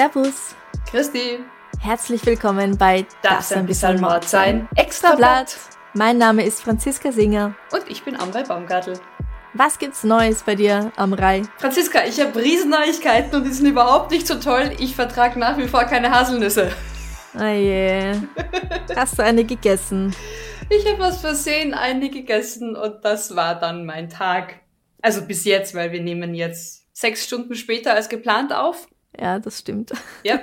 Servus, Christi, herzlich willkommen bei darf ein bisschen Mord sein? Extrablatt. Mein Name ist Franziska Singer. Und ich bin Amrei Baumgartl. Was gibt's Neues bei dir, Amrei? Franziska, ich habe Riesenneuigkeiten und die sind überhaupt nicht so toll. Ich vertrage nach wie vor keine Haselnüsse. Oh je. Hast du eine gegessen? Ich habe aus Versehen eine gegessen und das war dann mein Tag. Also bis jetzt, weil wir nehmen jetzt sechs Stunden später als geplant auf. Ja, das stimmt. Ja.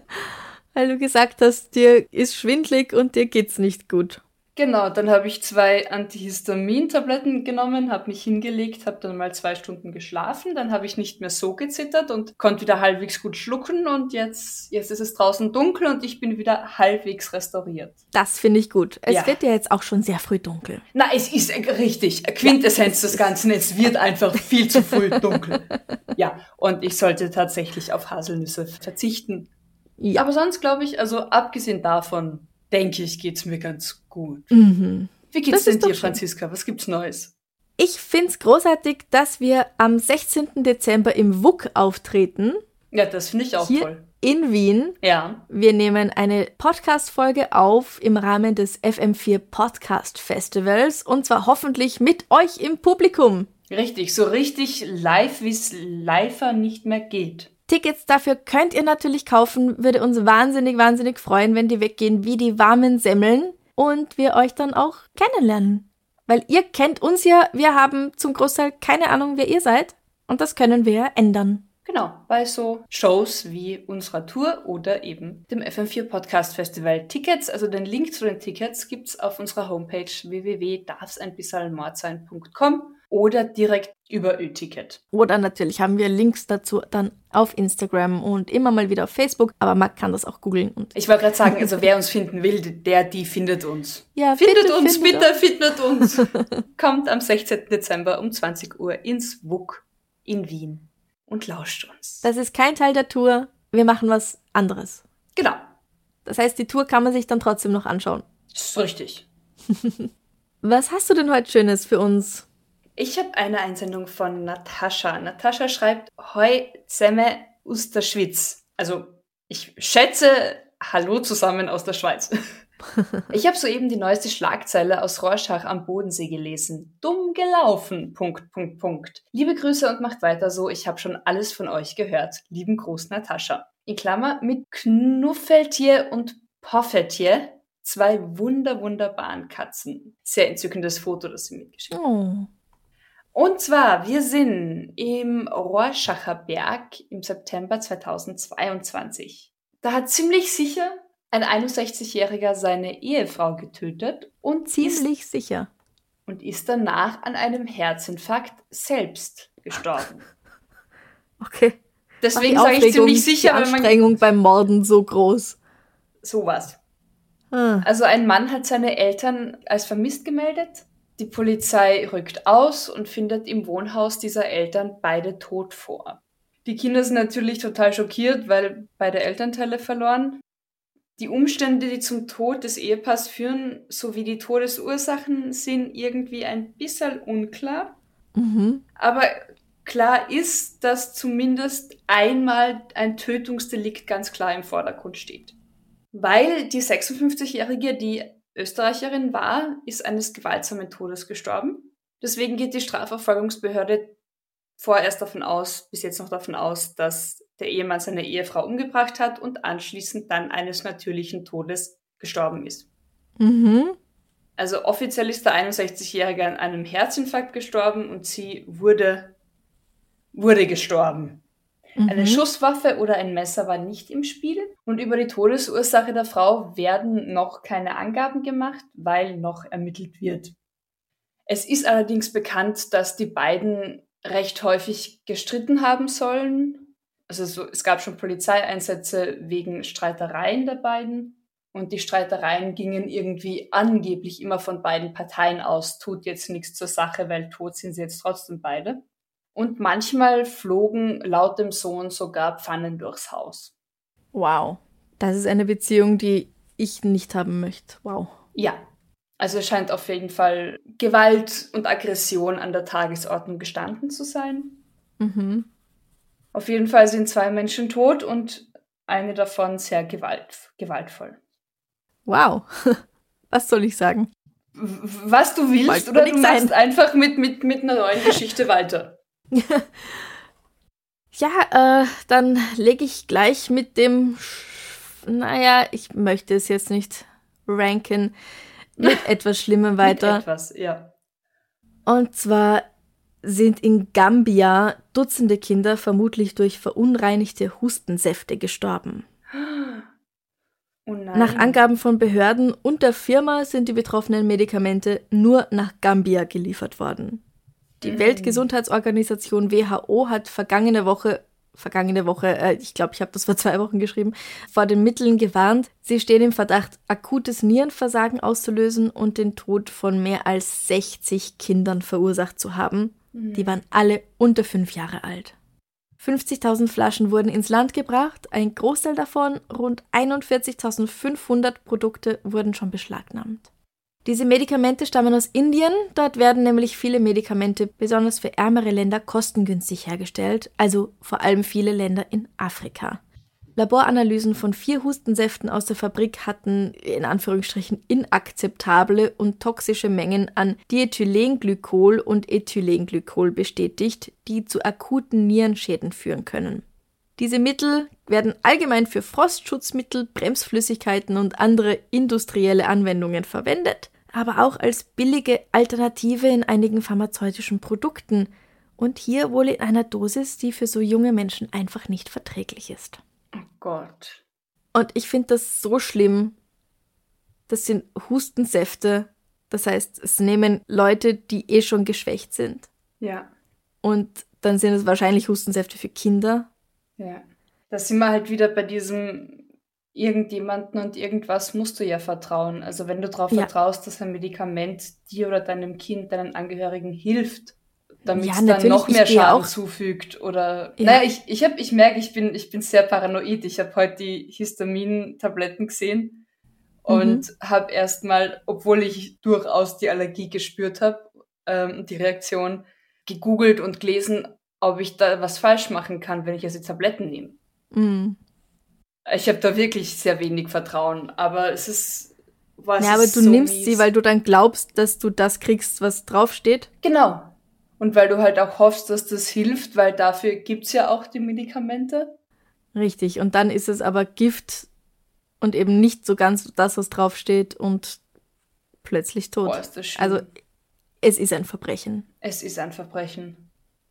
Weil du gesagt hast, dir ist schwindlig und dir geht's nicht gut. Genau, dann habe ich zwei Antihistamin-Tabletten genommen, habe mich hingelegt, habe dann mal zwei Stunden geschlafen, dann habe ich nicht mehr so gezittert und konnte wieder halbwegs gut schlucken und jetzt, jetzt ist es draußen dunkel und ich bin wieder halbwegs restauriert. Das finde ich gut. Es Ja. wird ja jetzt auch schon sehr früh dunkel. Na, es ist äh, richtig, Quintessenz des Ganzen, es wird einfach viel zu früh dunkel. Ja, und ich sollte tatsächlich auf Haselnüsse verzichten. Ja. Aber sonst glaube ich, also abgesehen davon, denke ich, geht's mir ganz gut. Mhm. Wie geht's Das denn dir, schön. Franziska? Was gibt's Neues? Ich find's großartig, dass wir am 16. Dezember im WUK auftreten, Ja, das finde ich auch hier toll. in Wien. Ja. Wir nehmen eine Podcast-Folge auf im Rahmen des FM4 Podcast Festivals und zwar hoffentlich mit euch im Publikum. Richtig, so richtig live, wie es liver nicht mehr geht. Tickets dafür könnt ihr natürlich kaufen, würde uns wahnsinnig, wahnsinnig freuen, wenn die weggehen wie die warmen Semmeln und wir euch dann auch kennenlernen. Weil ihr kennt uns ja, wir haben zum Großteil keine Ahnung, wer ihr seid und das können wir ja ändern. Genau, bei so Shows wie unserer Tour oder eben dem FM4 Podcast Festival. Tickets, also den Link zu den Tickets gibt's auf unserer Homepage www.darfseinbissalmord.com oder direkt über Ö-Ticket. Oder natürlich haben wir Links dazu dann auf Instagram und immer mal wieder auf Facebook, aber man kann das auch googeln und Ich wollte gerade sagen, also wer uns finden will, der, die findet uns. Ja, findet bitte, uns, findet bitte, findet uns. Kommt am 16. Dezember um 20 Uhr ins WUK in Wien und lauscht uns. Das ist kein Teil der Tour. Wir machen was anderes. genau, Das heißt, die Tour kann man sich dann trotzdem noch anschauen. ist richtig. Was hast du denn heute Schönes für uns? Ich habe eine Einsendung von Natascha. Natascha schreibt, Hoi Zemme aus der Schweiz. Also, ich schätze, Hallo zusammen aus der Schweiz. Ich habe soeben die neueste Schlagzeile aus Rorschach am Bodensee gelesen. Dumm gelaufen. Punkt, Punkt, Punkt. Liebe Grüße und macht weiter so. Ich habe schon alles von euch gehört. Lieben Gruß, Natascha. In Klammer mit Knuffeltier und Poffeltier. Zwei wunder, wunderbaren Katzen. Sehr entzückendes Foto, das sie mitgeschickt hat. Oh. Und zwar, wir sind im Rohrschacher Berg im September 2022. Da hat ziemlich sicher ein 61-Jähriger seine Ehefrau getötet und ist, Ziemlich sicher. und ist danach an einem Herzinfarkt selbst gestorben. Okay. Deswegen sage ich ziemlich sicher, die wenn man Anstrengung beim Morden so groß. sowas. Ah. Also ein Mann hat seine Eltern als vermisst gemeldet. Die Polizei rückt aus und findet im Wohnhaus dieser Eltern beide tot vor. Die Kinder sind natürlich total schockiert, weil beide Elternteile verloren. Die Umstände, die zum Tod des Ehepaars führen, sowie die Todesursachen sind irgendwie ein bisschen unklar. Mhm. Aber klar ist, dass zumindest einmal ein Tötungsdelikt ganz klar im Vordergrund steht. Weil die 56-Jährige, die Österreicherin war, ist eines gewaltsamen Todes gestorben. Deswegen geht die Strafverfolgungsbehörde vorerst davon aus, bis jetzt noch davon aus, dass der Ehemann seine Ehefrau umgebracht hat und anschließend dann eines natürlichen Todes gestorben ist. Mhm. Also offiziell ist der 61-Jährige an einem Herzinfarkt gestorben und sie wurde, wurde gestorben. Mhm. Eine Schusswaffe oder ein Messer war nicht im Spiel. Und über die Todesursache der Frau werden noch keine Angaben gemacht, weil noch ermittelt wird. Es ist allerdings bekannt, dass die beiden recht häufig gestritten haben sollen. Also so, es gab schon Polizeieinsätze wegen Streitereien der beiden. Und die Streitereien gingen irgendwie angeblich immer von beiden Parteien aus. Tut jetzt nichts zur Sache, weil tot sind sie jetzt trotzdem beide. Und manchmal flogen laut dem Sohn sogar Pfannen durchs Haus. Wow. Das ist eine Beziehung, die ich nicht haben möchte. Wow. Ja, also es scheint auf jeden Fall Gewalt und Aggression an der Tagesordnung gestanden zu sein. Mhm. Auf jeden Fall sind zwei Menschen tot und eine davon sehr gewalt, gewaltvoll. Wow. Was soll ich sagen? Was du willst oder du machst sein. einfach mit, mit, mit einer neuen Geschichte weiter. ja, äh, dann lege ich gleich mit dem, naja, ich möchte es jetzt nicht ranken, mit etwas Schlimmem weiter. etwas, ja. Und zwar sind in Gambia Dutzende Kinder vermutlich durch verunreinigte Hustensäfte gestorben. Oh nach Angaben von Behörden und der Firma sind die betroffenen Medikamente nur nach Gambia geliefert worden. Die mhm. Weltgesundheitsorganisation WHO hat vergangene Woche vergangene Woche, äh, ich glaube, ich habe das vor zwei Wochen geschrieben, vor den Mitteln gewarnt. Sie stehen im Verdacht, akutes Nierenversagen auszulösen und den Tod von mehr als 60 Kindern verursacht zu haben. Mhm. Die waren alle unter fünf Jahre alt. 50.000 Flaschen wurden ins Land gebracht, ein Großteil davon, rund 41.500 Produkte, wurden schon beschlagnahmt. Diese Medikamente stammen aus Indien. Dort werden nämlich viele Medikamente, besonders für ärmere Länder, kostengünstig hergestellt, also vor allem viele Länder in Afrika. Laboranalysen von vier Hustensäften aus der Fabrik hatten in Anführungsstrichen inakzeptable und toxische Mengen an Diethylenglykol und Ethylenglykol bestätigt, die zu akuten Nierenschäden führen können. Diese Mittel werden allgemein für Frostschutzmittel, Bremsflüssigkeiten und andere industrielle Anwendungen verwendet aber auch als billige Alternative in einigen pharmazeutischen Produkten und hier wohl in einer Dosis, die für so junge Menschen einfach nicht verträglich ist. Oh Gott. Und ich finde das so schlimm. Das sind Hustensäfte. Das heißt, es nehmen Leute, die eh schon geschwächt sind. Ja. Und dann sind es wahrscheinlich Hustensäfte für Kinder. Ja. Da sind wir halt wieder bei diesem irgendjemanden und irgendwas musst du ja vertrauen. Also wenn du darauf ja. vertraust, dass ein Medikament dir oder deinem Kind, deinen Angehörigen hilft, damit ja, es dann noch mehr Schaden zufügt oder ja. naja, ich, ich ich merke, ich bin, ich bin sehr paranoid. Ich habe heute die Histamin-Tabletten gesehen und mhm. habe erstmal, obwohl ich durchaus die Allergie gespürt habe, ähm, die Reaktion gegoogelt und gelesen, ob ich da was falsch machen kann, wenn ich jetzt die Tabletten nehme. Mhm. Ich habe da wirklich sehr wenig Vertrauen, aber es ist. Was ja, aber du so nimmst mies. sie, weil du dann glaubst, dass du das kriegst, was draufsteht. Genau. Und weil du halt auch hoffst, dass das hilft, weil dafür gibt's ja auch die Medikamente. Richtig. Und dann ist es aber Gift und eben nicht so ganz das, was draufsteht und plötzlich tot. Boah, ist das schlimm. Also es ist ein Verbrechen. Es ist ein Verbrechen.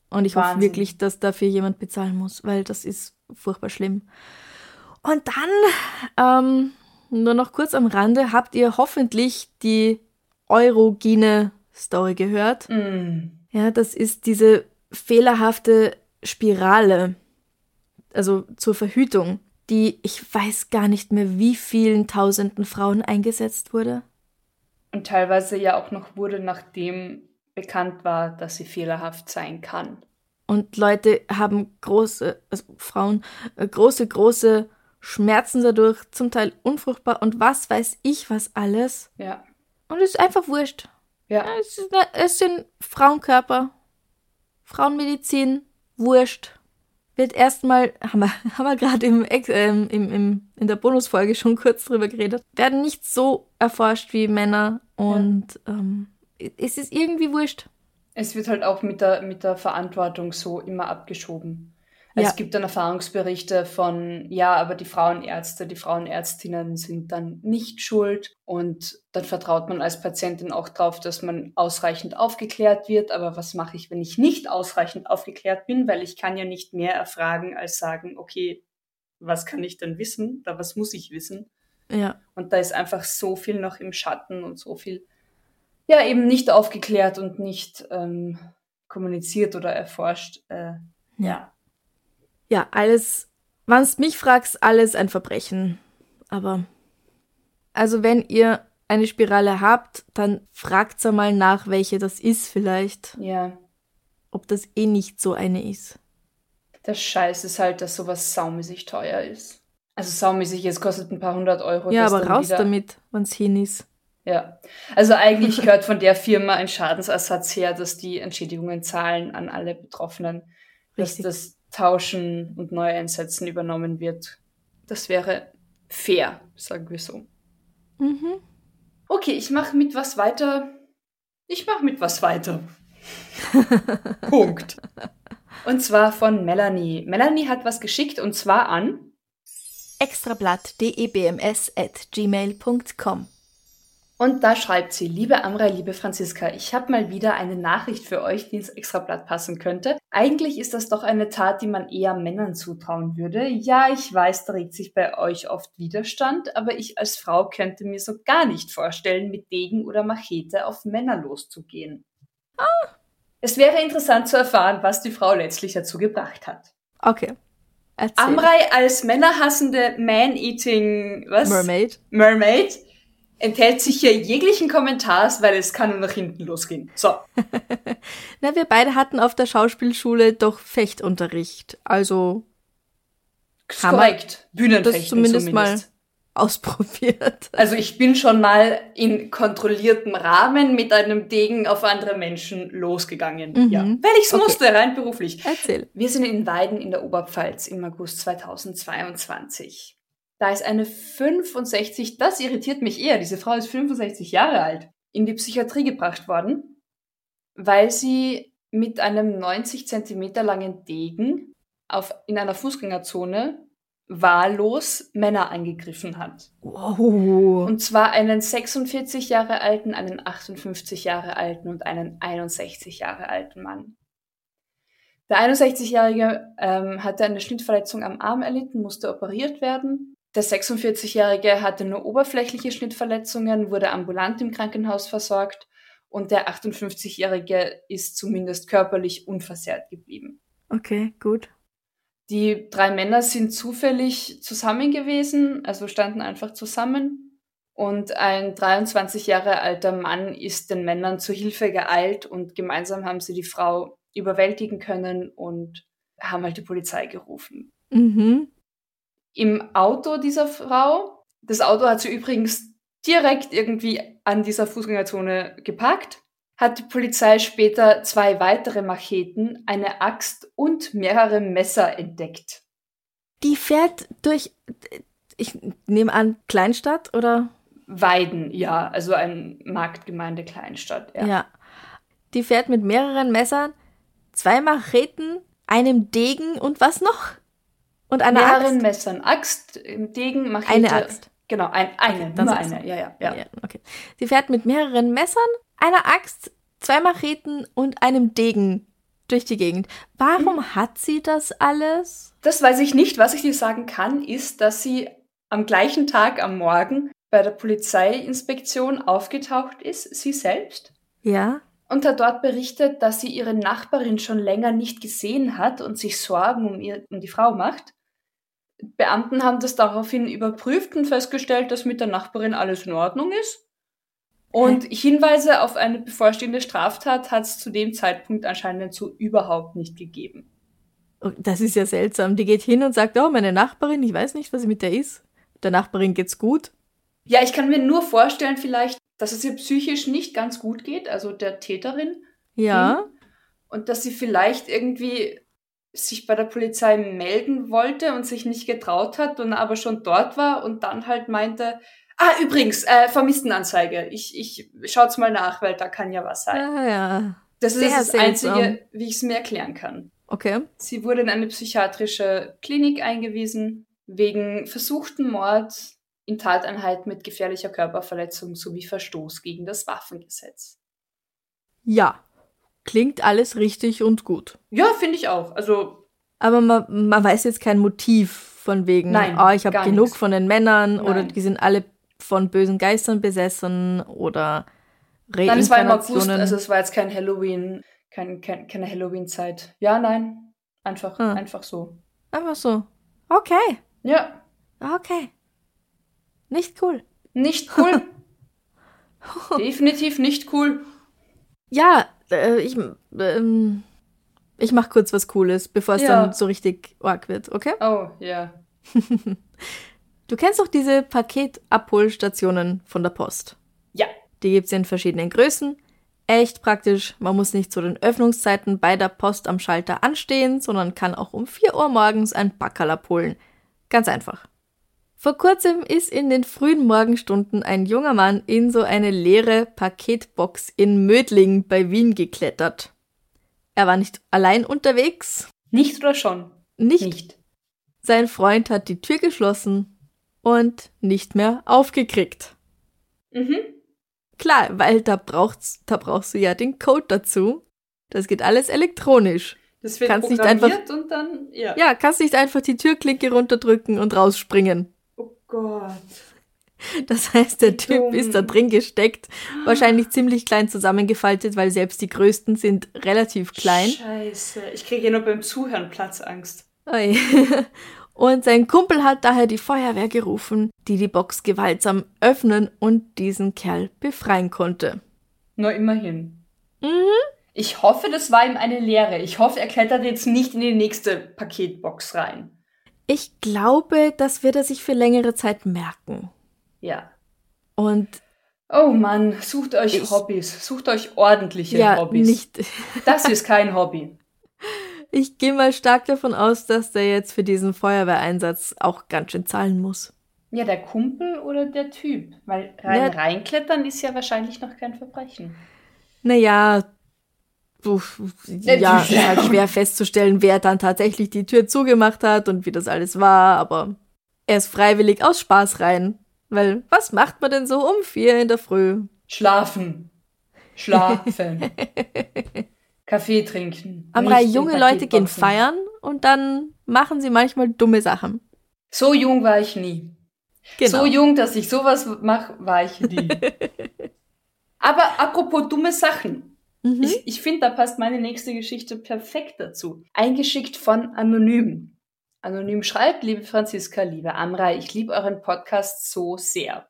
Und ich Wahnsinn. hoffe wirklich, dass dafür jemand bezahlen muss, weil das ist furchtbar schlimm. Und dann, ähm, nur noch kurz am Rande, habt ihr hoffentlich die Eurogine-Story gehört. Mm. Ja, das ist diese fehlerhafte Spirale, also zur Verhütung, die ich weiß gar nicht mehr, wie vielen tausenden Frauen eingesetzt wurde. Und teilweise ja auch noch wurde, nachdem bekannt war, dass sie fehlerhaft sein kann. Und Leute haben große, also Frauen, äh, große, große Schmerzen dadurch, zum Teil unfruchtbar und was weiß ich was alles. Ja. Und es ist einfach wurscht. Ja. Es, ist, es sind Frauenkörper, Frauenmedizin, wurscht. Wird erstmal, haben wir, haben wir gerade im, ähm, im, im, in der Bonusfolge schon kurz drüber geredet, werden nicht so erforscht wie Männer und ja. ähm, es ist irgendwie wurscht. Es wird halt auch mit der, mit der Verantwortung so immer abgeschoben. Also Ja. Es gibt dann Erfahrungsberichte von, ja, aber die Frauenärzte, die Frauenärztinnen sind dann nicht schuld und dann vertraut man als Patientin auch darauf, dass man ausreichend aufgeklärt wird. Aber was mache ich, wenn ich nicht ausreichend aufgeklärt bin? Weil ich kann ja nicht mehr erfragen, als sagen, okay, was kann ich denn wissen? Oder was muss ich wissen? Ja. Und da ist einfach so viel noch im Schatten und so viel, ja, eben nicht aufgeklärt und nicht ähm, kommuniziert oder erforscht. Äh, ja. Ja, alles, wenn's mich fragst, alles ein Verbrechen. Aber, also wenn ihr eine Spirale habt, dann fragt's einmal nach, welche das ist vielleicht. Ja. Ob das eh nicht so eine ist. Der Scheiß ist halt, dass sowas saumäßig teuer ist. Also saumäßig, es kostet ein paar hundert Euro. ja, aber raus wieder- damit, wenn's hin ist. Ja. Also eigentlich gehört von der Firma ein Schadensersatz her, dass die Entschädigungen zahlen an alle Betroffenen, dass Richtig. das Tauschen und Neueinsetzen übernommen wird. Das wäre fair, sagen wir so. Mhm. Okay, ich mache mit was weiter. Ich mache mit was weiter. Punkt. Und zwar von Melanie. Melanie hat was geschickt und zwar an Extrablatt.debms at gmail.com. Und da schreibt sie, liebe Amra, liebe Franziska, ich habe mal wieder eine Nachricht für euch, die ins Extrablatt passen könnte. Eigentlich ist das doch eine Tat, die man eher Männern zutrauen würde. Ja, ich weiß, da regt sich bei euch oft Widerstand, aber ich als Frau könnte mir so gar nicht vorstellen, mit Degen oder Machete auf Männer loszugehen. Es wäre interessant zu erfahren, was die Frau letztlich dazu gebracht hat. Okay. Erzähl. Amrei als männerhassende Man-Eating, was? Mermaid. Mermaid enthält sich hier jeglichen Kommentars, weil es kann nur nach hinten losgehen. So. Na, wir beide hatten auf der Schauspielschule doch Fechtunterricht. Also wir korrekt. Bühnenfechten das zumindest, zumindest. mal ausprobiert. Also ich bin schon mal in kontrolliertem Rahmen mit einem Degen auf andere Menschen losgegangen. Mhm. Ja. Weil ich's Okay. musste, rein beruflich. Erzähl. Wir sind in Weiden in der Oberpfalz im August 2022. Da ist eine 65, das irritiert mich eher, diese Frau ist 65 Jahre alt, in die Psychiatrie gebracht worden, weil sie mit einem 90 Zentimeter langen Degen auf, in einer Fußgängerzone wahllos Männer angegriffen hat. Wow. Und zwar einen 46 Jahre alten, einen 58 Jahre alten und einen 61 Jahre alten Mann. Der 61-Jährige ähm, hatte eine Schnittverletzung am Arm erlitten, musste operiert werden. Der 46-Jährige hatte nur oberflächliche Schnittverletzungen, wurde ambulant im Krankenhaus versorgt und der 58-Jährige ist zumindest körperlich unversehrt geblieben. Okay, gut. Die drei Männer sind zufällig zusammen gewesen, also standen einfach zusammen. Und ein 23 Jahre alter Mann ist den Männern zu Hilfe geeilt und gemeinsam haben sie die Frau überwältigen können und haben halt die Polizei gerufen. Mhm. Im Auto dieser Frau, das Auto hat sie übrigens direkt irgendwie an dieser Fußgängerzone geparkt, hat die Polizei später zwei weitere Macheten, eine Axt und mehrere Messer entdeckt. Die fährt durch, ich nehme an, Kleinstadt oder? Weiden, ja, also ein Marktgemeinde Kleinstadt. Ja. Ja. Die fährt mit mehreren Messern, zwei Macheten, einem Degen und was noch? Und einer Mehreren Axt? Messern, Axt, Degen, Machete. Eine Axt. Genau, ein, eine, Okay, nur eine, ja, ja, ja. Ja, okay. Sie fährt mit mehreren Messern, einer Axt, zwei Macheten und einem Degen durch die Gegend. Warum Mhm. hat sie das alles? Das weiß ich nicht. Was ich dir sagen kann, ist, dass sie am gleichen Tag am Morgen bei der Polizeiinspektion aufgetaucht ist, sie selbst, Ja. und hat dort berichtet, dass sie ihre Nachbarin schon länger nicht gesehen hat und sich Sorgen um, ihr, um die Frau macht. Beamten haben das daraufhin überprüft und festgestellt, dass mit der Nachbarin alles in Ordnung ist. Und Hinweise auf eine bevorstehende Straftat hat es zu dem Zeitpunkt anscheinend so überhaupt nicht gegeben. Oh, Das ist ja seltsam. Die geht hin und sagt, oh, meine Nachbarin, ich weiß nicht, was mit der ist. Der Nachbarin geht's gut. Ja, ich kann mir nur vorstellen, vielleicht, dass es ihr psychisch nicht ganz gut geht, also der Täterin, Ja. und dass sie vielleicht irgendwie sich bei der Polizei melden wollte und sich nicht getraut hat und aber schon dort war und dann halt meinte, ah, übrigens, äh, Vermisstenanzeige, ich, ich schaut's mal nach, weil da kann ja was sein. Ja, ja. das ist sehr das seltsam. Einzige, wie ich es mir erklären kann. Okay. Sie wurde in eine psychiatrische Klinik eingewiesen wegen versuchten Mord in Tateinheit mit gefährlicher Körperverletzung sowie Verstoß gegen das Waffengesetz. Ja. Klingt alles richtig und gut. Ja, finde ich auch. Also, Aber man, man weiß jetzt kein Motiv von wegen, Nein, oh, ich habe genug nichts. von den Männern oder Nein. die sind alle von bösen Geistern besessen oder nein, es war im August, also es war jetzt kein Halloween, kein, kein, keine Halloween-Zeit. Ja, nein. Einfach, Ah. einfach so. Einfach so. Okay, Ja, okay. Nicht cool. nicht cool. Definitiv nicht cool. Ja, äh, ich, ähm, ich mach kurz was Cooles, bevor es Ja. dann so richtig arg wird, okay? Oh, ja. Du kennst doch diese Paketabholstationen von der Post. Ja. Die gibt's in verschiedenen Größen. Echt praktisch. Man muss nicht zu den Öffnungszeiten bei der Post am Schalter anstehen, sondern kann auch um 4 Uhr morgens ein Packerl abholen. Ganz einfach. Vor kurzem ist in den frühen Morgenstunden ein junger Mann in so eine leere Paketbox in Mödling bei Wien geklettert. Er war nicht allein unterwegs, Nicht oder schon? nicht. Nicht. Sein Freund hat die Tür geschlossen und nicht mehr aufgekriegt. Mhm. Klar, weil da braucht's, da brauchst du ja den Code dazu. Das geht alles elektronisch. Das wird Kannst nicht programmiert und dann, ja. Ja, kannst nicht einfach die Türklinke runterdrücken und rausspringen. Gott. Das heißt, der Typ dumm. ist da drin gesteckt, wahrscheinlich ziemlich klein zusammengefaltet, weil selbst die größten sind relativ klein. Scheiße. Ich kriege ja nur beim Zuhören Platzangst. Ui. Und sein Kumpel hat daher die Feuerwehr gerufen, die die Box gewaltsam öffnen und diesen Kerl befreien konnte. Nur immerhin. Mhm. Ich hoffe, das war ihm eine Lehre. Ich hoffe, er klettert jetzt nicht in die nächste Paketbox rein. Ich glaube, das wird er sich für längere Zeit merken. Ja. Und Oh Mann, sucht euch Ich- Hobbys. Sucht euch ordentliche ja, Hobbys. nicht. Das ist kein Hobby. Ich gehe mal stark davon aus, dass der jetzt für diesen Feuerwehreinsatz auch ganz schön zahlen muss. Ja, der Kumpel oder der Typ? Weil rein Ja. reinklettern ist ja wahrscheinlich noch kein Verbrechen. Naja, ja, ist halt schwer festzustellen, wer dann tatsächlich die Tür zugemacht hat und wie das alles war, aber er ist freiwillig aus Spaß rein. Weil, was macht man denn so um vier in der Früh? Schlafen. Schlafen. Kaffee trinken. Amrei, Nicht in junge Leute gehen feiern und dann machen sie manchmal dumme Sachen. So jung war ich nie. Genau. So jung, dass ich sowas mache, war ich nie. Aber apropos dumme Sachen. Mhm. Ich, ich finde, da passt meine nächste Geschichte perfekt dazu. Eingeschickt von Anonym. Anonym schreibt, liebe Franziska, liebe Amrei, ich liebe euren Podcast so sehr.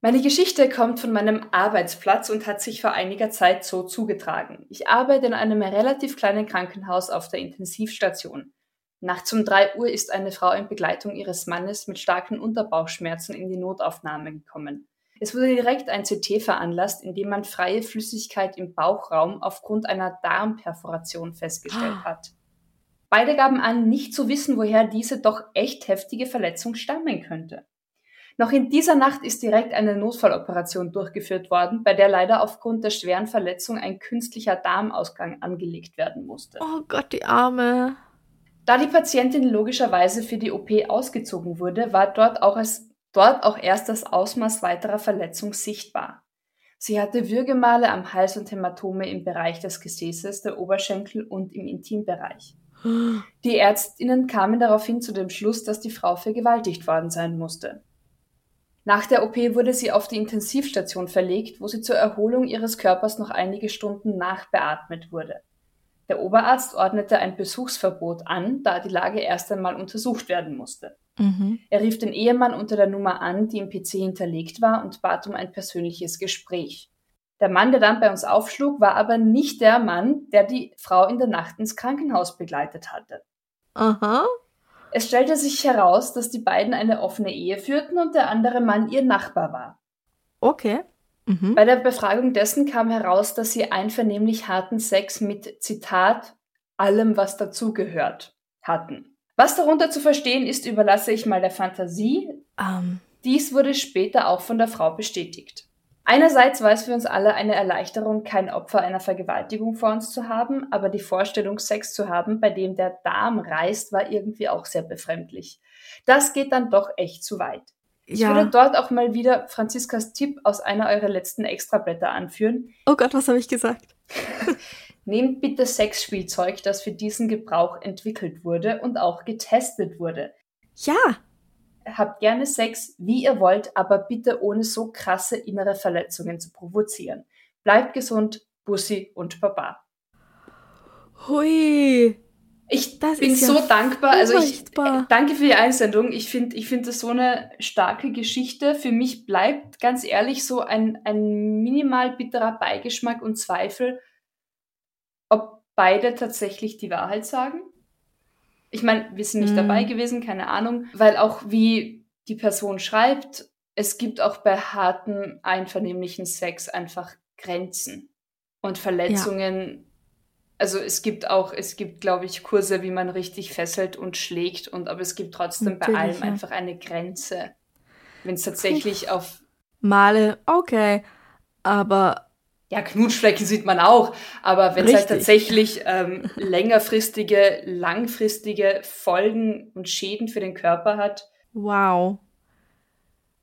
Meine Geschichte kommt von meinem Arbeitsplatz und hat sich vor einiger Zeit so zugetragen. Ich arbeite in einem relativ kleinen Krankenhaus auf der Intensivstation. Nachts um drei Uhr ist eine Frau in Begleitung ihres Mannes mit starken Unterbauchschmerzen in die Notaufnahme gekommen. Es wurde direkt ein CT veranlasst, in dem man freie Flüssigkeit im Bauchraum aufgrund einer Darmperforation festgestellt hat. Beide gaben an, nicht zu wissen, woher diese doch echt heftige Verletzung stammen könnte. Noch in dieser Nacht ist direkt eine Notfalloperation durchgeführt worden, bei der leider aufgrund der schweren Verletzung ein künstlicher Darmausgang angelegt werden musste. Oh Gott, die Arme. Da die Patientin logischerweise für die OP ausgezogen wurde, war dort auch, als, dort auch erst das Ausmaß weiterer Verletzung sichtbar. Sie hatte Würgemale am Hals und Hämatome im Bereich des Gesäßes, der Oberschenkel und im Intimbereich. Die Ärztinnen kamen daraufhin zu dem Schluss, dass die Frau vergewaltigt worden sein musste. Nach der OP wurde sie auf die Intensivstation verlegt, wo sie zur Erholung ihres Körpers noch einige Stunden nachbeatmet wurde. Der Oberarzt ordnete ein Besuchsverbot an, da die Lage erst einmal untersucht werden musste. Mhm. Er rief den Ehemann unter der Nummer an, die im PC hinterlegt war, und bat um ein persönliches Gespräch. Der Mann, der dann bei uns aufschlug, war aber nicht der Mann, der die Frau in der Nacht ins Krankenhaus begleitet hatte. Aha. Es stellte sich heraus, dass die beiden eine offene Ehe führten und der andere Mann ihr Nachbar war. Okay. Mhm. Bei der Befragung dessen kam heraus, dass sie einvernehmlich harten Sex mit Zitat allem, was dazugehört hatten. Was darunter zu verstehen ist, überlasse ich mal der Fantasie. Ähm, Dies wurde später auch von der Frau bestätigt. Einerseits war es für uns alle eine Erleichterung, kein Opfer einer Vergewaltigung vor uns zu haben, aber die Vorstellung, Sex zu haben, bei dem der Darm reißt, war irgendwie auch sehr befremdlich. Das geht dann doch echt zu weit. Ich Ja. würde dort auch mal wieder Franziskas Tipp aus einer eurer letzten Extrablätter anführen. Oh Gott, was habe ich gesagt? Nehmt bitte Sexspielzeug, das für diesen Gebrauch entwickelt wurde und auch getestet wurde. Ja, Habt gerne Sex, wie ihr wollt, aber bitte ohne so krasse innere Verletzungen zu provozieren. Bleibt gesund, Bussi und Baba. hui. Ich Das bin ist ja so dankbar. Also ich äh, danke für die Einsendung. Ich finde, ich finde das so eine starke Geschichte. Für mich bleibt ganz ehrlich so ein, ein minimal bitterer Beigeschmack und Zweifel, beide tatsächlich die Wahrheit sagen. Ich meine, wir sind nicht Hm. dabei gewesen, keine Ahnung, weil auch wie die Person schreibt, es gibt auch bei harten, einvernehmlichen Sex einfach Grenzen und Verletzungen. Also es gibt auch, es gibt, glaube ich, Kurse, wie man richtig fesselt und schlägt und aber es gibt trotzdem bei Natürlich, allem ja. einfach eine Grenze. Wenn es tatsächlich auf Male, okay. Aber ja, Knutschflecken sieht man auch, aber wenn es halt tatsächlich ähm, längerfristige, langfristige Folgen und Schäden für den Körper hat, wow.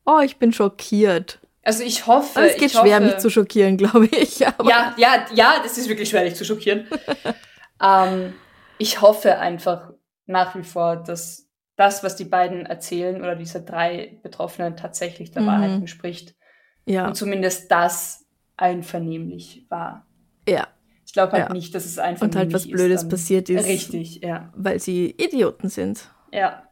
Oh, ich bin schockiert. also ich hoffe, Aber es geht ich hoffe, schwer, mich zu schockieren, glaube ich. Ja, ja, ja, das ist wirklich schwer, dich zu schockieren. ähm, ich hoffe einfach nach wie vor, dass das, was die beiden erzählen oder diese drei Betroffenen tatsächlich der Mhm. Wahrheit entspricht ja, und zumindest das einvernehmlich war. ja. Ich glaube halt Ja. nicht, dass es einvernehmlich Und halt was ist, Blödes dann- passiert ist. Richtig, ja. Weil sie Idioten sind. Ja.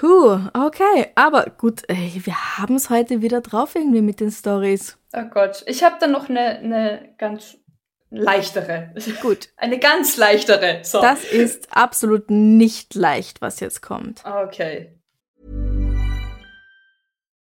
Huh, okay. Aber gut, ey, wir haben es heute wieder drauf irgendwie mit den Stories. Oh Gott. Ich habe dann noch eine, eine ganz leichtere. Gut. Eine ganz leichtere. So. Das ist absolut nicht leicht, was jetzt kommt. Okay.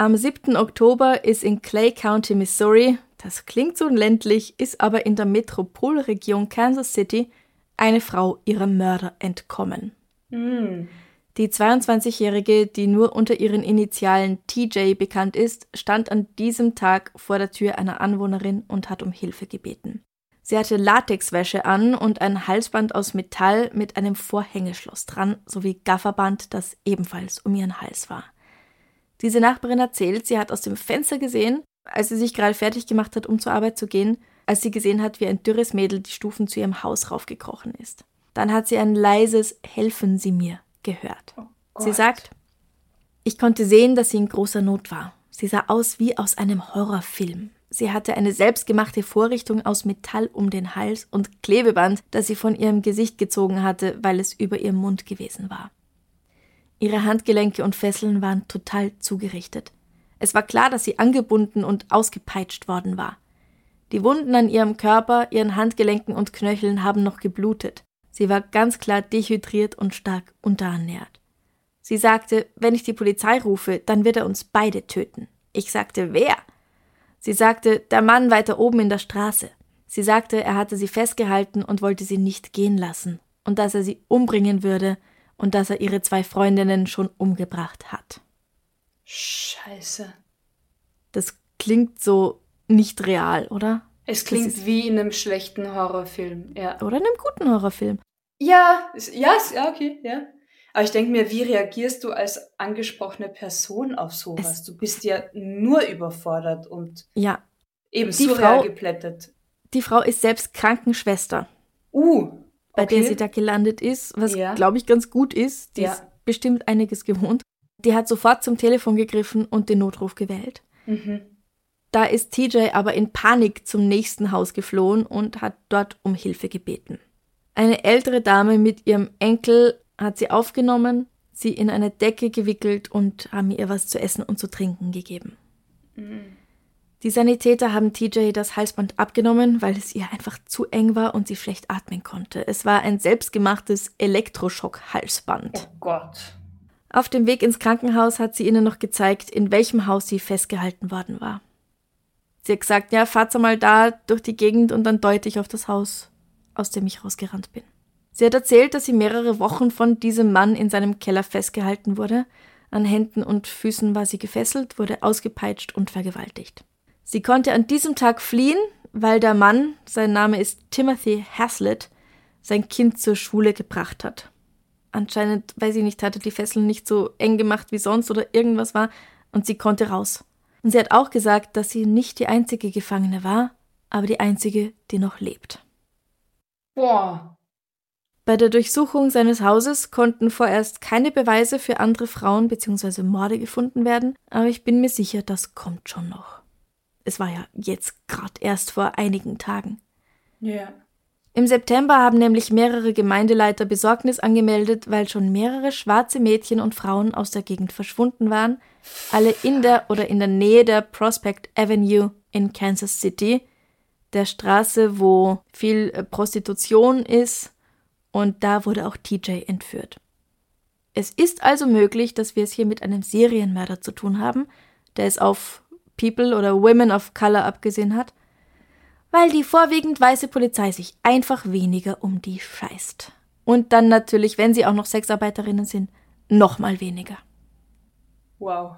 Am 7. Oktober ist in Clay County, Missouri, das klingt so ländlich, ist aber in der Metropolregion Kansas City, eine Frau ihrem Mörder entkommen. Die 22-Jährige, die nur unter ihren Initialen TJ bekannt ist, stand an diesem Tag vor der Tür einer Anwohnerin und hat um Hilfe gebeten. Sie hatte Latexwäsche an und ein Halsband aus Metall mit einem Vorhängeschloss dran, sowie Gafferband, das ebenfalls um ihren Hals war. Diese Nachbarin erzählt, sie hat aus dem Fenster gesehen, als sie sich gerade fertig gemacht hat, um zur Arbeit zu gehen, als sie gesehen hat, wie ein dürres Mädel die Stufen zu ihrem Haus raufgekrochen ist. Dann hat sie ein leises Helfen Sie mir gehört. sie Gott. sagt, ich konnte sehen, dass sie in großer Not war. Sie sah aus wie aus einem Horrorfilm. Sie hatte eine selbstgemachte Vorrichtung aus Metall um den Hals und Klebeband, das sie von ihrem Gesicht gezogen hatte, weil es über ihrem Mund gewesen war. Ihre Handgelenke und Fesseln waren total zugerichtet. Es war klar, dass sie angebunden und ausgepeitscht worden war. Die Wunden an ihrem Körper, ihren Handgelenken und Knöcheln haben noch geblutet. Sie war ganz klar dehydriert und stark unterernährt. Sie sagte, wenn ich die Polizei rufe, dann wird er uns beide töten. Ich sagte, wer? Sie sagte, der Mann weiter oben in der Straße. Sie sagte, er hatte sie festgehalten und wollte sie nicht gehen lassen und dass er sie umbringen würde und dass er ihre zwei Freundinnen schon umgebracht hat. Scheiße. Das klingt so nicht real, oder? Es klingt wie in einem schlechten Horrorfilm, ja. Oder in einem guten Horrorfilm. Ja, ja, ja, okay, ja. Aber ich denke mir, wie reagierst du als angesprochene Person auf sowas? Es du bist ja nur überfordert und ja, eben die Frau, geplättet. Die Frau ist selbst Krankenschwester. Uh, bei der sie da gelandet ist, was ja. glaube ich ganz gut ist. Die ja. ist bestimmt einiges gewohnt. Die hat sofort zum Telefon gegriffen und den Notruf gewählt. Mhm. Da ist TJ aber in Panik zum nächsten Haus geflohen und hat dort um Hilfe gebeten. Eine ältere Dame mit ihrem Enkel hat sie aufgenommen, sie in eine Decke gewickelt und haben ihr was zu essen und zu trinken gegeben. Mhm. Die Sanitäter haben TJ das Halsband abgenommen, weil es ihr einfach zu eng war und sie schlecht atmen konnte. Es war ein selbstgemachtes Elektroschock-Halsband. Oh Gott. Auf dem Weg ins Krankenhaus hat sie ihnen noch gezeigt, in welchem Haus sie festgehalten worden war. Sie hat gesagt, ja, fahrt mal da durch die Gegend und dann deute ich auf das Haus, aus dem ich rausgerannt bin. Sie hat erzählt, dass sie mehrere Wochen von diesem Mann in seinem Keller festgehalten wurde. An Händen und Füßen war sie gefesselt, wurde ausgepeitscht und vergewaltigt. Sie konnte an diesem Tag fliehen, weil der Mann, sein Name ist Timothy Haslett, sein Kind zur Schule gebracht hat. Anscheinend, weiß ich nicht, hatte die Fesseln nicht so eng gemacht wie sonst oder irgendwas war und sie konnte raus. Und sie hat auch gesagt, dass sie nicht die einzige Gefangene war, aber die einzige, die noch lebt. Boah. Bei der Durchsuchung seines Hauses konnten vorerst keine Beweise für andere Frauen bzw. Morde gefunden werden, aber ich bin mir sicher, das kommt schon noch. Es war ja jetzt gerade erst vor einigen Tagen. Ja. Yeah. Im September haben nämlich mehrere Gemeindeleiter Besorgnis angemeldet, weil schon mehrere schwarze Mädchen und Frauen aus der Gegend verschwunden waren, alle in der oder in der Nähe der Prospect Avenue in Kansas City, der Straße, wo viel äh, Prostitution ist, und da wurde auch TJ entführt. Es ist also möglich, dass wir es hier mit einem Serienmörder zu tun haben, der es auf People oder Women of Color abgesehen hat, weil die vorwiegend weiße Polizei sich einfach weniger um die scheißt. Und dann natürlich, wenn sie auch noch Sexarbeiterinnen sind, noch mal weniger. Wow.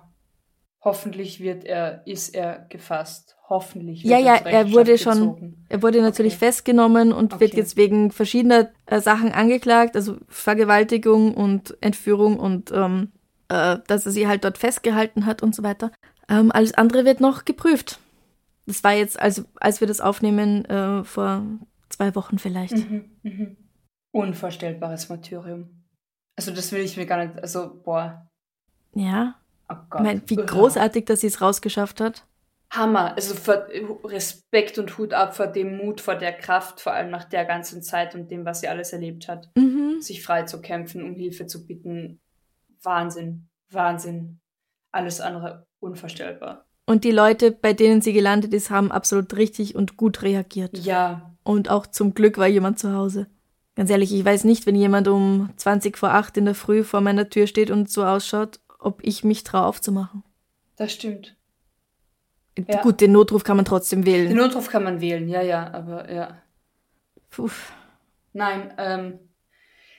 Hoffentlich wird er, ist er gefasst. Hoffentlich. ja, ja, er wurde schon, er wurde natürlich okay. festgenommen und okay. wird jetzt wegen verschiedener äh, Sachen angeklagt, also Vergewaltigung und Entführung und ähm, äh, dass er sie halt dort festgehalten hat und so weiter. Ähm, alles andere wird noch geprüft. Das war jetzt, also als wir das aufnehmen, äh, vor zwei Wochen vielleicht. Mhm, mhm. Unvorstellbares Martyrium. Also das will ich mir gar nicht, also boah. Ja. Oh Gott. Ich meine, wie großartig, dass sie es rausgeschafft hat. Hammer. Also Respekt und Hut ab vor dem Mut, vor der Kraft, vor allem nach der ganzen Zeit und dem, was sie alles erlebt hat. Mhm. Sich frei zu kämpfen, um Hilfe zu bitten. Wahnsinn. Wahnsinn. Alles andere unvorstellbar. Und die Leute, bei denen sie gelandet ist, haben absolut richtig und gut reagiert. Ja. Und auch zum Glück war jemand zu Hause. Ganz ehrlich, ich weiß nicht, wenn jemand um 20 vor 8 in der Früh vor meiner Tür steht und so ausschaut, ob ich mich traue aufzumachen. Das stimmt. Ja. Gut, den Notruf kann man trotzdem wählen. Den Notruf kann man wählen, ja, ja, aber ja. Puh. Nein, ähm,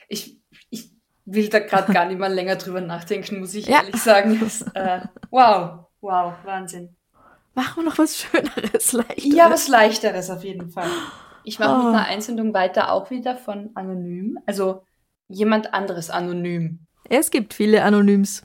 ich, ich will da gerade gar nicht mal länger drüber nachdenken, muss ich ja. ehrlich sagen. Das, äh, wow, wow, Wahnsinn. Machen wir noch was Schöneres, Leichteres. Ja, was Leichteres auf jeden Fall. Ich mache oh. mit einer Einsendung weiter, auch wieder von Anonym. Also jemand anderes anonym. Es gibt viele Anonyms.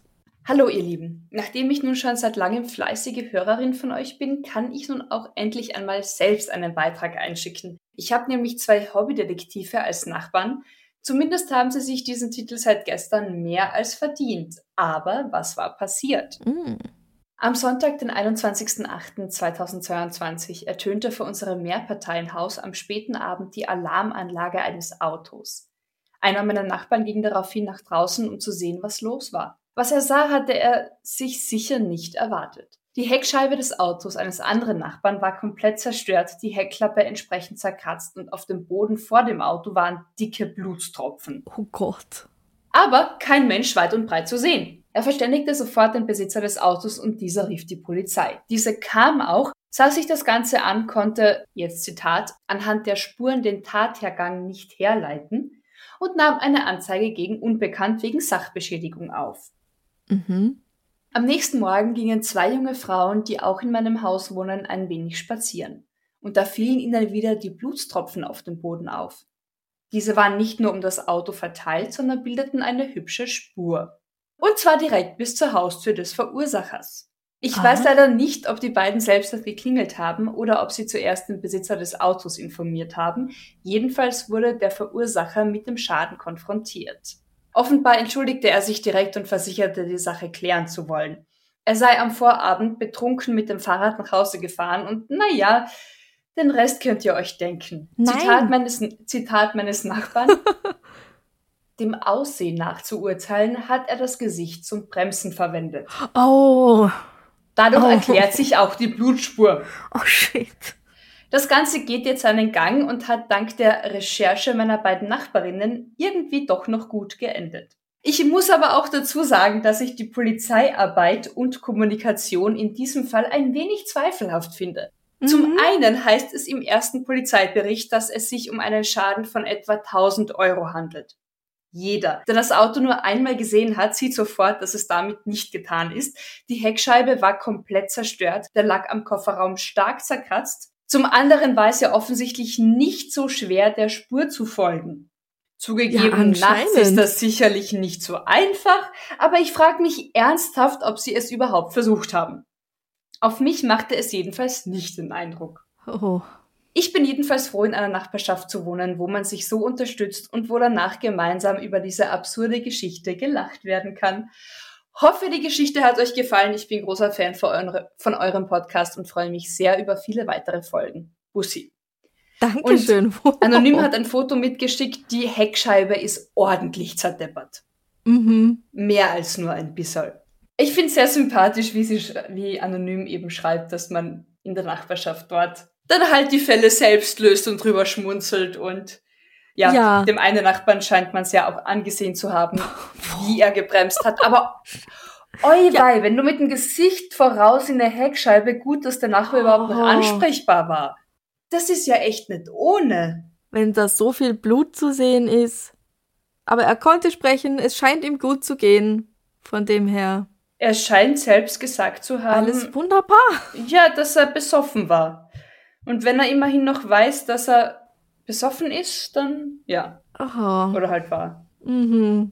Hallo ihr Lieben. Nachdem ich nun schon seit langem fleißige Hörerin von euch bin, kann ich nun auch endlich einmal selbst einen Beitrag einschicken. Ich habe nämlich zwei Hobbydetektive als Nachbarn, Zumindest haben sie sich diesen Titel seit gestern mehr als verdient. Aber was war passiert? Mm. Am Sonntag, den 21.08.2022, ertönte für unser Mehrparteienhaus am späten Abend die Alarmanlage eines Autos. Einer meiner Nachbarn ging daraufhin nach draußen, um zu sehen, was los war. Was er sah, hatte er sich sicher nicht erwartet. Die Heckscheibe des Autos eines anderen Nachbarn war komplett zerstört, die Heckklappe entsprechend zerkratzt und auf dem Boden vor dem Auto waren dicke Blutstropfen. Oh Gott. Aber kein Mensch weit und breit zu sehen. Er verständigte sofort den Besitzer des Autos und dieser rief die Polizei. Diese kam auch, sah sich das Ganze an, konnte, jetzt Zitat, anhand der Spuren den Tathergang nicht herleiten und nahm eine Anzeige gegen Unbekannt wegen Sachbeschädigung auf. Mhm. Am nächsten Morgen gingen zwei junge Frauen, die auch in meinem Haus wohnen, ein wenig spazieren. Und da fielen ihnen wieder die Blutstropfen auf dem Boden auf. Diese waren nicht nur um das Auto verteilt, sondern bildeten eine hübsche Spur. Und zwar direkt bis zur Haustür des Verursachers. Ich Aha. weiß leider nicht, ob die beiden selbst dort geklingelt haben oder ob sie zuerst den Besitzer des Autos informiert haben. Jedenfalls wurde der Verursacher mit dem Schaden konfrontiert. Offenbar entschuldigte er sich direkt und versicherte, die Sache klären zu wollen. Er sei am Vorabend betrunken mit dem Fahrrad nach Hause gefahren und naja, den Rest könnt ihr euch denken. Nein. Zitat meines, Zitat meines Nachbarn. Dem Aussehen nach zu urteilen, hat er das Gesicht zum Bremsen verwendet. Oh, Dadurch Oh. erklärt sich auch die Blutspur. oh shit. Das Ganze geht jetzt seinen Gang und hat dank der Recherche meiner beiden Nachbarinnen irgendwie doch noch gut geendet. Ich muss aber auch dazu sagen, dass ich die Polizeiarbeit und Kommunikation in diesem Fall ein wenig zweifelhaft finde. Zum Mhm. einen heißt es im ersten Polizeibericht, dass es sich um einen Schaden von etwa 1000 Euro handelt. Jeder, der das Auto nur einmal gesehen hat, sieht sofort, dass es damit nicht getan ist. Die Heckscheibe war komplett zerstört, der Lack am Kofferraum stark zerkratzt. Zum anderen war es ja offensichtlich nicht so schwer, der Spur zu folgen. Zugegeben, Ja, nachts ist das sicherlich nicht so einfach, aber ich frage mich ernsthaft, ob sie es überhaupt versucht haben. Auf mich machte es jedenfalls nicht den Eindruck. Oh. Ich bin jedenfalls froh, in einer Nachbarschaft zu wohnen, wo man sich so unterstützt und wo danach gemeinsam über diese absurde Geschichte gelacht werden kann. Hoffe, die Geschichte hat euch gefallen. Ich bin großer Fan von, eure, von eurem Podcast und freue mich sehr über viele weitere Folgen. Bussi. Dankeschön. Anonym hat ein Foto mitgeschickt. Die Heckscheibe ist ordentlich zerdeppert. Mhm. Mehr als nur ein bisschen. Ich finde es sehr sympathisch, wie, sie, wie Anonym eben schreibt, dass man in der Nachbarschaft dort dann halt die Fälle selbst löst und drüber schmunzelt und ja, Ja. dem einen Nachbarn scheint man es ja auch angesehen zu haben, wie er gebremst hat. Aber oi wei, wenn du mit dem Gesicht voraus in der Heckscheibe, gut, dass der Nachbar überhaupt noch Oh. ansprechbar war. Das ist ja echt nicht ohne. Wenn da so viel Blut zu sehen ist. Aber er konnte sprechen, es scheint ihm gut zu gehen. Von dem her. Er scheint selbst gesagt zu haben, Alles wunderbar. Ja, dass er besoffen war. Und wenn er immerhin noch weiß, dass er besoffen ist, dann ja. Oh. Oder halt war. Mhm.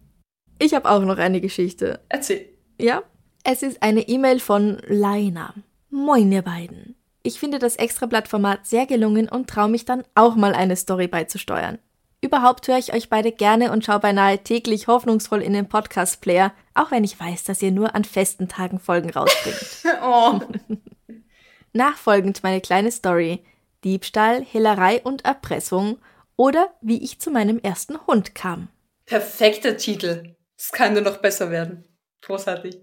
Ich habe auch noch eine Geschichte. Erzähl. Ja? Es ist eine E-Mail von Laina. Moin, ihr beiden. Ich finde das Extrablatt-Format sehr gelungen und traue mich dann auch mal eine Story beizusteuern. Überhaupt höre ich euch beide gerne und schaue beinahe täglich hoffnungsvoll in den Podcast-Player, auch wenn ich weiß, dass ihr nur an festen Tagen Folgen rausbringt. Oh. Nachfolgend meine kleine Story. Diebstahl, Hehlerei und Erpressung oder wie ich zu meinem ersten Hund kam. Perfekter Titel. Es kann nur noch besser werden. Großartig.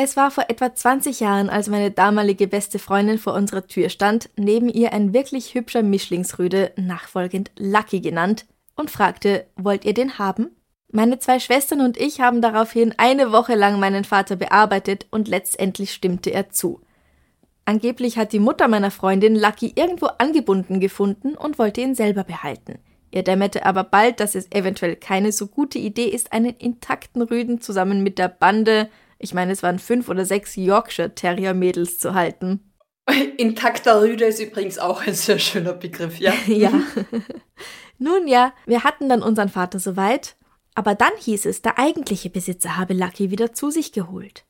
Es war vor etwa 20 Jahren, als meine damalige beste Freundin vor unserer Tür stand, neben ihr ein wirklich hübscher Mischlingsrüde, nachfolgend Lucky genannt, und fragte, wollt ihr den haben? Meine zwei Schwestern und ich haben daraufhin eine Woche lang meinen Vater bearbeitet und letztendlich stimmte er zu. Angeblich hat die Mutter meiner Freundin Lucky irgendwo angebunden gefunden und wollte ihn selber behalten. Ihr dämmerte aber bald, dass es eventuell keine so gute Idee ist, einen intakten Rüden zusammen mit der Bande, ich meine, es waren fünf oder sechs Yorkshire Terrier Mädels zu halten. Intakter Rüde ist übrigens auch ein sehr schöner Begriff, ja? Ja. Nun ja, wir hatten dann unseren Vater soweit, aber dann hieß es, der eigentliche Besitzer habe Lucky wieder zu sich geholt.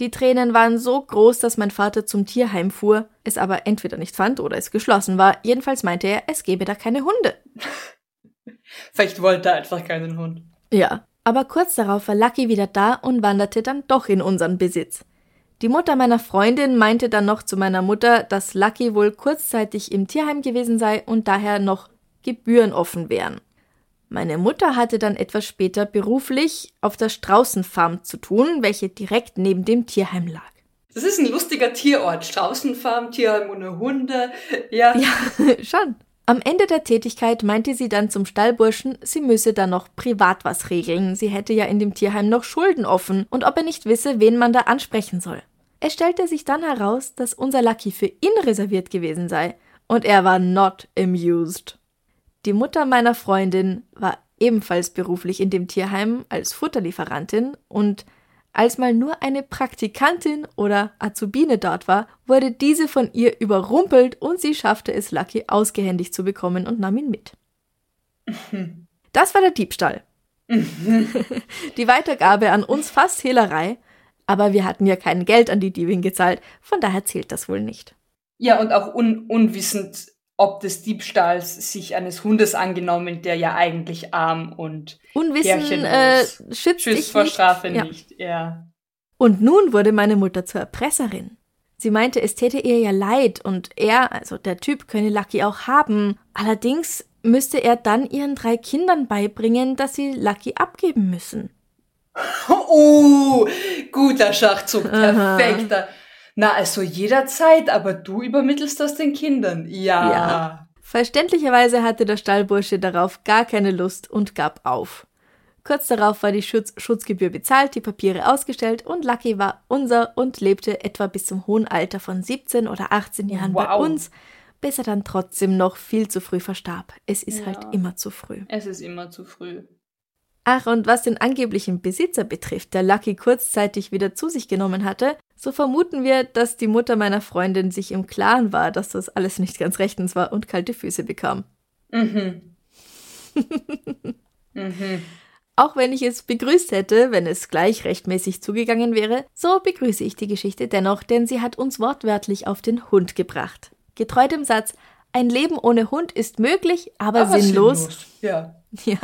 Die Tränen waren so groß, dass mein Vater zum Tierheim fuhr, es aber entweder nicht fand oder es geschlossen war. Jedenfalls meinte er, es gebe da keine Hunde. Vielleicht wollte er einfach keinen Hund. Ja, aber kurz darauf war Lucky wieder da und wanderte dann doch in unseren Besitz. Die Mutter meiner Freundin meinte dann noch zu meiner Mutter, dass Lucky wohl kurzzeitig im Tierheim gewesen sei und daher noch Gebühren offen wären. Meine Mutter hatte dann etwas später beruflich auf der Straußenfarm zu tun, welche direkt neben dem Tierheim lag. Das ist ein lustiger Tierort. Straußenfarm, Tierheim ohne Hunde. Ja. Ja, schon. Am Ende der Tätigkeit meinte sie dann zum Stallburschen, sie müsse da noch privat was regeln. Sie hätte ja in dem Tierheim noch Schulden offen und ob er nicht wisse, wen man da ansprechen soll. Es stellte sich dann heraus, dass unser Lucky für ihn reserviert gewesen sei und er war not amused. Die Mutter meiner Freundin war ebenfalls beruflich in dem Tierheim als Futterlieferantin und als mal nur eine Praktikantin oder Azubine dort war, wurde diese von ihr überrumpelt und sie schaffte es Lucky ausgehändigt zu bekommen und nahm ihn mit. Das war der Diebstahl. die Weitergabe an uns fast Hehlerei, aber wir hatten ja kein Geld an die Diebin gezahlt, von daher zählt das wohl nicht. Ja, und auch un unwissend, ob des Diebstahls sich eines Hundes angenommen, der ja eigentlich arm und Unwissen äh, schützt, schützt vor nicht. Strafe Ja. nicht. Ja. Und nun wurde meine Mutter zur Erpresserin. Sie meinte, es täte ihr ja leid und er, also der Typ, könne Lucky auch haben. Allerdings müsste er dann ihren drei Kindern beibringen, dass sie Lucky abgeben müssen. Oh, guter Schachzug, perfekter. Na, also jederzeit, aber du übermittelst das den Kindern. Ja. Ja. Verständlicherweise hatte der Stallbursche darauf gar keine Lust und gab auf. Kurz darauf war die Schutz Schutzgebühr bezahlt, die Papiere ausgestellt und Lucky war unser und lebte etwa bis zum hohen Alter von 17 oder 18 Jahren bei Wow. uns, bis er dann trotzdem noch viel zu früh verstarb. Es ist Ja. halt immer zu früh. Es ist immer zu früh. Ach, und was den angeblichen Besitzer betrifft, der Lucky kurzzeitig wieder zu sich genommen hatte, so vermuten wir, dass die Mutter meiner Freundin sich im Klaren war, dass das alles nicht ganz rechtens war und kalte Füße bekam. Mhm. mhm. Auch wenn ich es begrüßt hätte, wenn es gleich rechtmäßig zugegangen wäre, so begrüße ich die Geschichte dennoch, denn sie hat uns wortwörtlich auf den Hund gebracht. Getreu dem Satz, ein Leben ohne Hund ist möglich, aber, Aber sinnlos. Ja. Ja.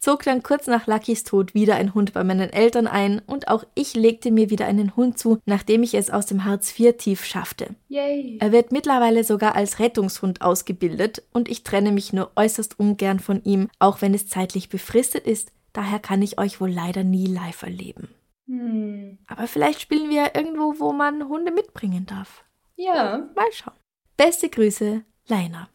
Zog dann kurz nach Luckys Tod wieder ein Hund bei meinen Eltern ein und auch ich legte mir wieder einen Hund zu, nachdem ich es aus dem Hartz-IV-Tief schaffte. Yay. Er wird mittlerweile sogar als Rettungshund ausgebildet und ich trenne mich nur äußerst ungern von ihm, auch wenn es zeitlich befristet ist. Daher kann ich euch wohl leider nie live erleben. Hm. Aber vielleicht spielen wir irgendwo, wo man Hunde mitbringen darf. Ja. Mal schauen. Beste Grüße, Leina.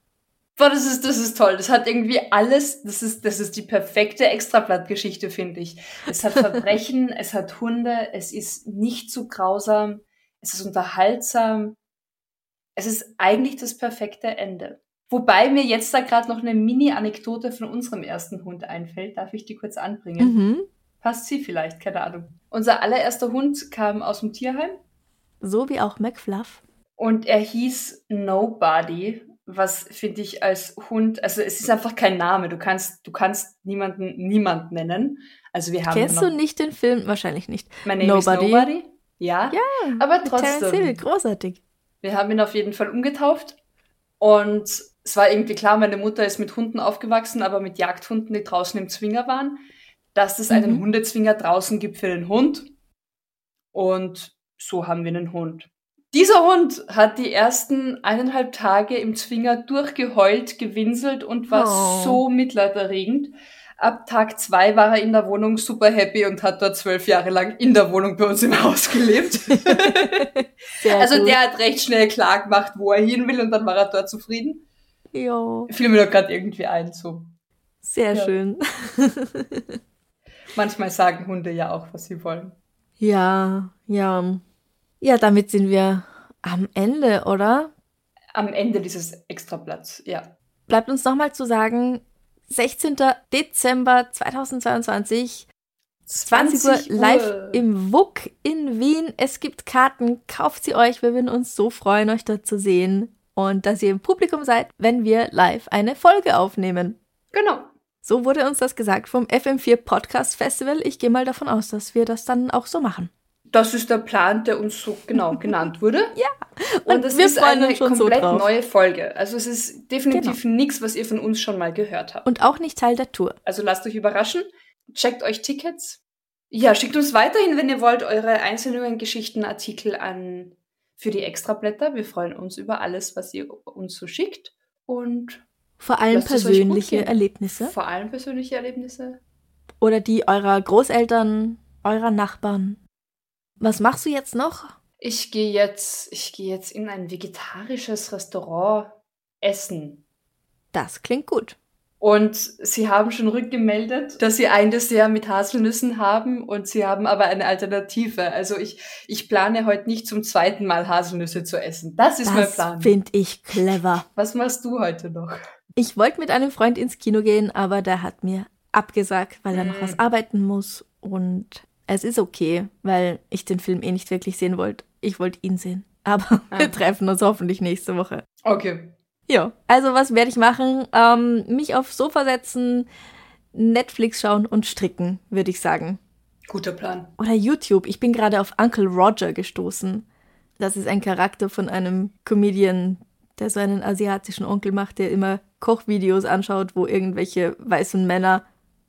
Boah, das ist, das ist toll. Das hat irgendwie alles, das ist, das ist die perfekte Extrablattgeschichte, finde ich. Es hat Verbrechen, es hat Hunde, es ist nicht zu grausam, es ist unterhaltsam. Es ist eigentlich das perfekte Ende. Wobei mir jetzt da gerade noch eine Mini-Anekdote von unserem ersten Hund einfällt. Darf ich die kurz anbringen? Mhm. Passt sie vielleicht, keine Ahnung. Unser allererster Hund kam aus dem Tierheim So wie auch McFluff. und er hieß Nobody, was finde ich als Hund, also es ist einfach kein Name. Du kannst, du kannst niemanden niemand nennen. Also wir haben Kennst du nicht den Film? Wahrscheinlich nicht. My Name Nobody? is Nobody. Ja, Ja, aber Terence Hill, trotzdem. großartig. Wir haben ihn auf jeden Fall umgetauft und es war irgendwie klar, meine Mutter ist mit Hunden aufgewachsen, aber mit Jagdhunden, die draußen im Zwinger waren, dass es einen Mhm. Hundezwinger draußen gibt für den Hund. Und so haben wir einen Hund. Dieser Hund hat die ersten eineinhalb Tage im Zwinger durchgeheult, gewinselt und war Oh. so mitleiderregend. Ab Tag zwei war er in der Wohnung super happy und hat dort zwölf Jahre lang in der Wohnung bei uns im Haus gelebt. Also gut. der hat recht schnell klar gemacht, wo er hin will und dann war er dort zufrieden. Jo, Fiel mir doch gerade irgendwie ein, so. sehr Ja. schön. Manchmal sagen Hunde ja auch, was sie wollen. Ja, ja. Ja, damit sind wir am Ende, oder? Am Ende dieses Extrablatts, ja. Bleibt uns nochmal zu sagen, 16. Dezember 2022, 20 Uhr live im WUK in Wien. Es gibt Karten, kauft sie euch. Wir würden uns so freuen, euch dort zu sehen und dass ihr im Publikum seid, wenn wir live eine Folge aufnehmen. Genau. So wurde uns das gesagt vom FM4 Podcast Festival. Ich gehe mal davon aus, dass wir das dann auch so machen. Das ist der Plan, der uns so genau genannt wurde. Ja, Und, und es ist eine so komplett drauf. neue Folge. Also es ist definitiv nichts, was ihr von uns schon mal gehört habt. Und auch nicht Teil der Tour. Also lasst euch überraschen. Checkt euch Tickets. Ja, schickt uns weiterhin, wenn ihr wollt, eure Einsendungen, Geschichten, Artikel an für die Extrablätter. Wir freuen uns über alles, was ihr uns so schickt. Und Vor allem persönliche. Erlebnisse. vor allem persönliche Erlebnisse. Oder die eurer Großeltern, eurer Nachbarn. Was machst du jetzt noch? Ich gehe jetzt, ich gehe jetzt in ein vegetarisches Restaurant essen. Das klingt gut. Und sie haben schon rückgemeldet, dass sie ein Dessert mit Haselnüssen haben und sie haben aber eine Alternative. Also ich, ich plane heute nicht zum zweiten Mal Haselnüsse zu essen. Das ist mein Das Plan. finde ich clever. Was machst du heute noch? Ich wollte mit einem Freund ins Kino gehen, aber der hat mir abgesagt, weil er noch Mm. was arbeiten muss. Und es ist okay, weil ich den Film eh nicht wirklich sehen wollte. Ich wollte ihn sehen. Aber Ah. wir treffen uns hoffentlich nächste Woche. Okay. Ja, also was werde ich machen? Ähm, mich aufs Sofa setzen, Netflix schauen und stricken, würde ich sagen. Guter Plan. Oder YouTube. Ich bin gerade auf Uncle Roger gestoßen. Das ist ein Charakter von einem Comedian, der so einen asiatischen Onkel macht, der immer Kochvideos anschaut, wo irgendwelche weißen Männer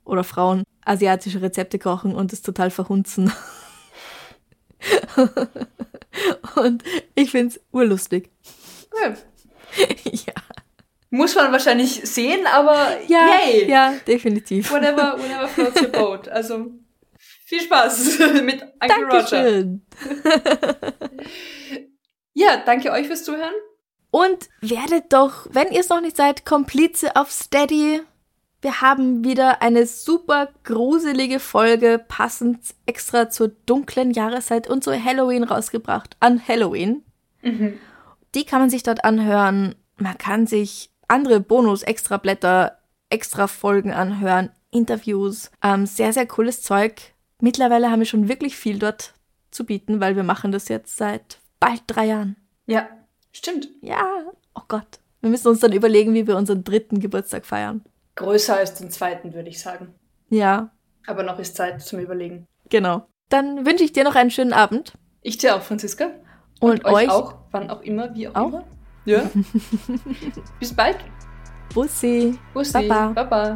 oder Frauen asiatische Rezepte kochen und es total verhunzen. und ich finde es urlustig. Ja. ja. Muss man wahrscheinlich sehen, aber Ja, yay! ja, definitiv. Whatever, whatever floats your boat. Also viel Spaß mit Uncle Roger. Dankeschön. Ja, danke euch fürs Zuhören. Und werdet doch, wenn ihr es noch nicht seid, Komplize auf Steady. Wir haben wieder eine super gruselige Folge, passend extra zur dunklen Jahreszeit und zu Halloween rausgebracht. An Halloween. Die kann man sich dort anhören. Man kann sich andere Bonus, extra Blätter, extra Folgen anhören, Interviews. Ähm, sehr, sehr cooles Zeug. Mittlerweile haben wir schon wirklich viel dort zu bieten, weil wir machen das jetzt seit bald drei Jahren. Ja, stimmt. Ja, oh Gott. Wir müssen uns dann überlegen, wie wir unseren dritten Geburtstag feiern. Größer als den zweiten, würde ich sagen. Ja, Aber noch ist Zeit zum Überlegen. genau. Dann wünsche ich dir noch einen schönen Abend. Ich dir auch, Franziska. Und, euch, euch auch, wann auch immer, wie auch, auch. immer. Ja. Bis bald. Bussi. Bussi. Baba. Baba.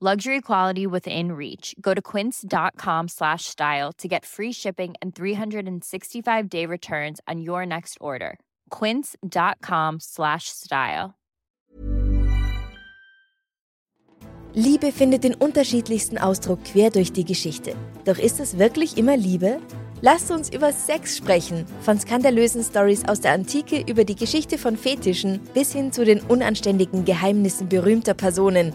Luxury quality within reach. Go to quince.com slash style to get free shipping and 365 day returns on your next order. Quince.com slash style. Liebe findet den unterschiedlichsten Ausdruck quer durch die Geschichte. Doch ist es wirklich immer Liebe? Lasst uns über Sex sprechen. Von skandalösen Stories aus der Antike über die Geschichte von Fetischen bis hin zu den unanständigen Geheimnissen berühmter Personen.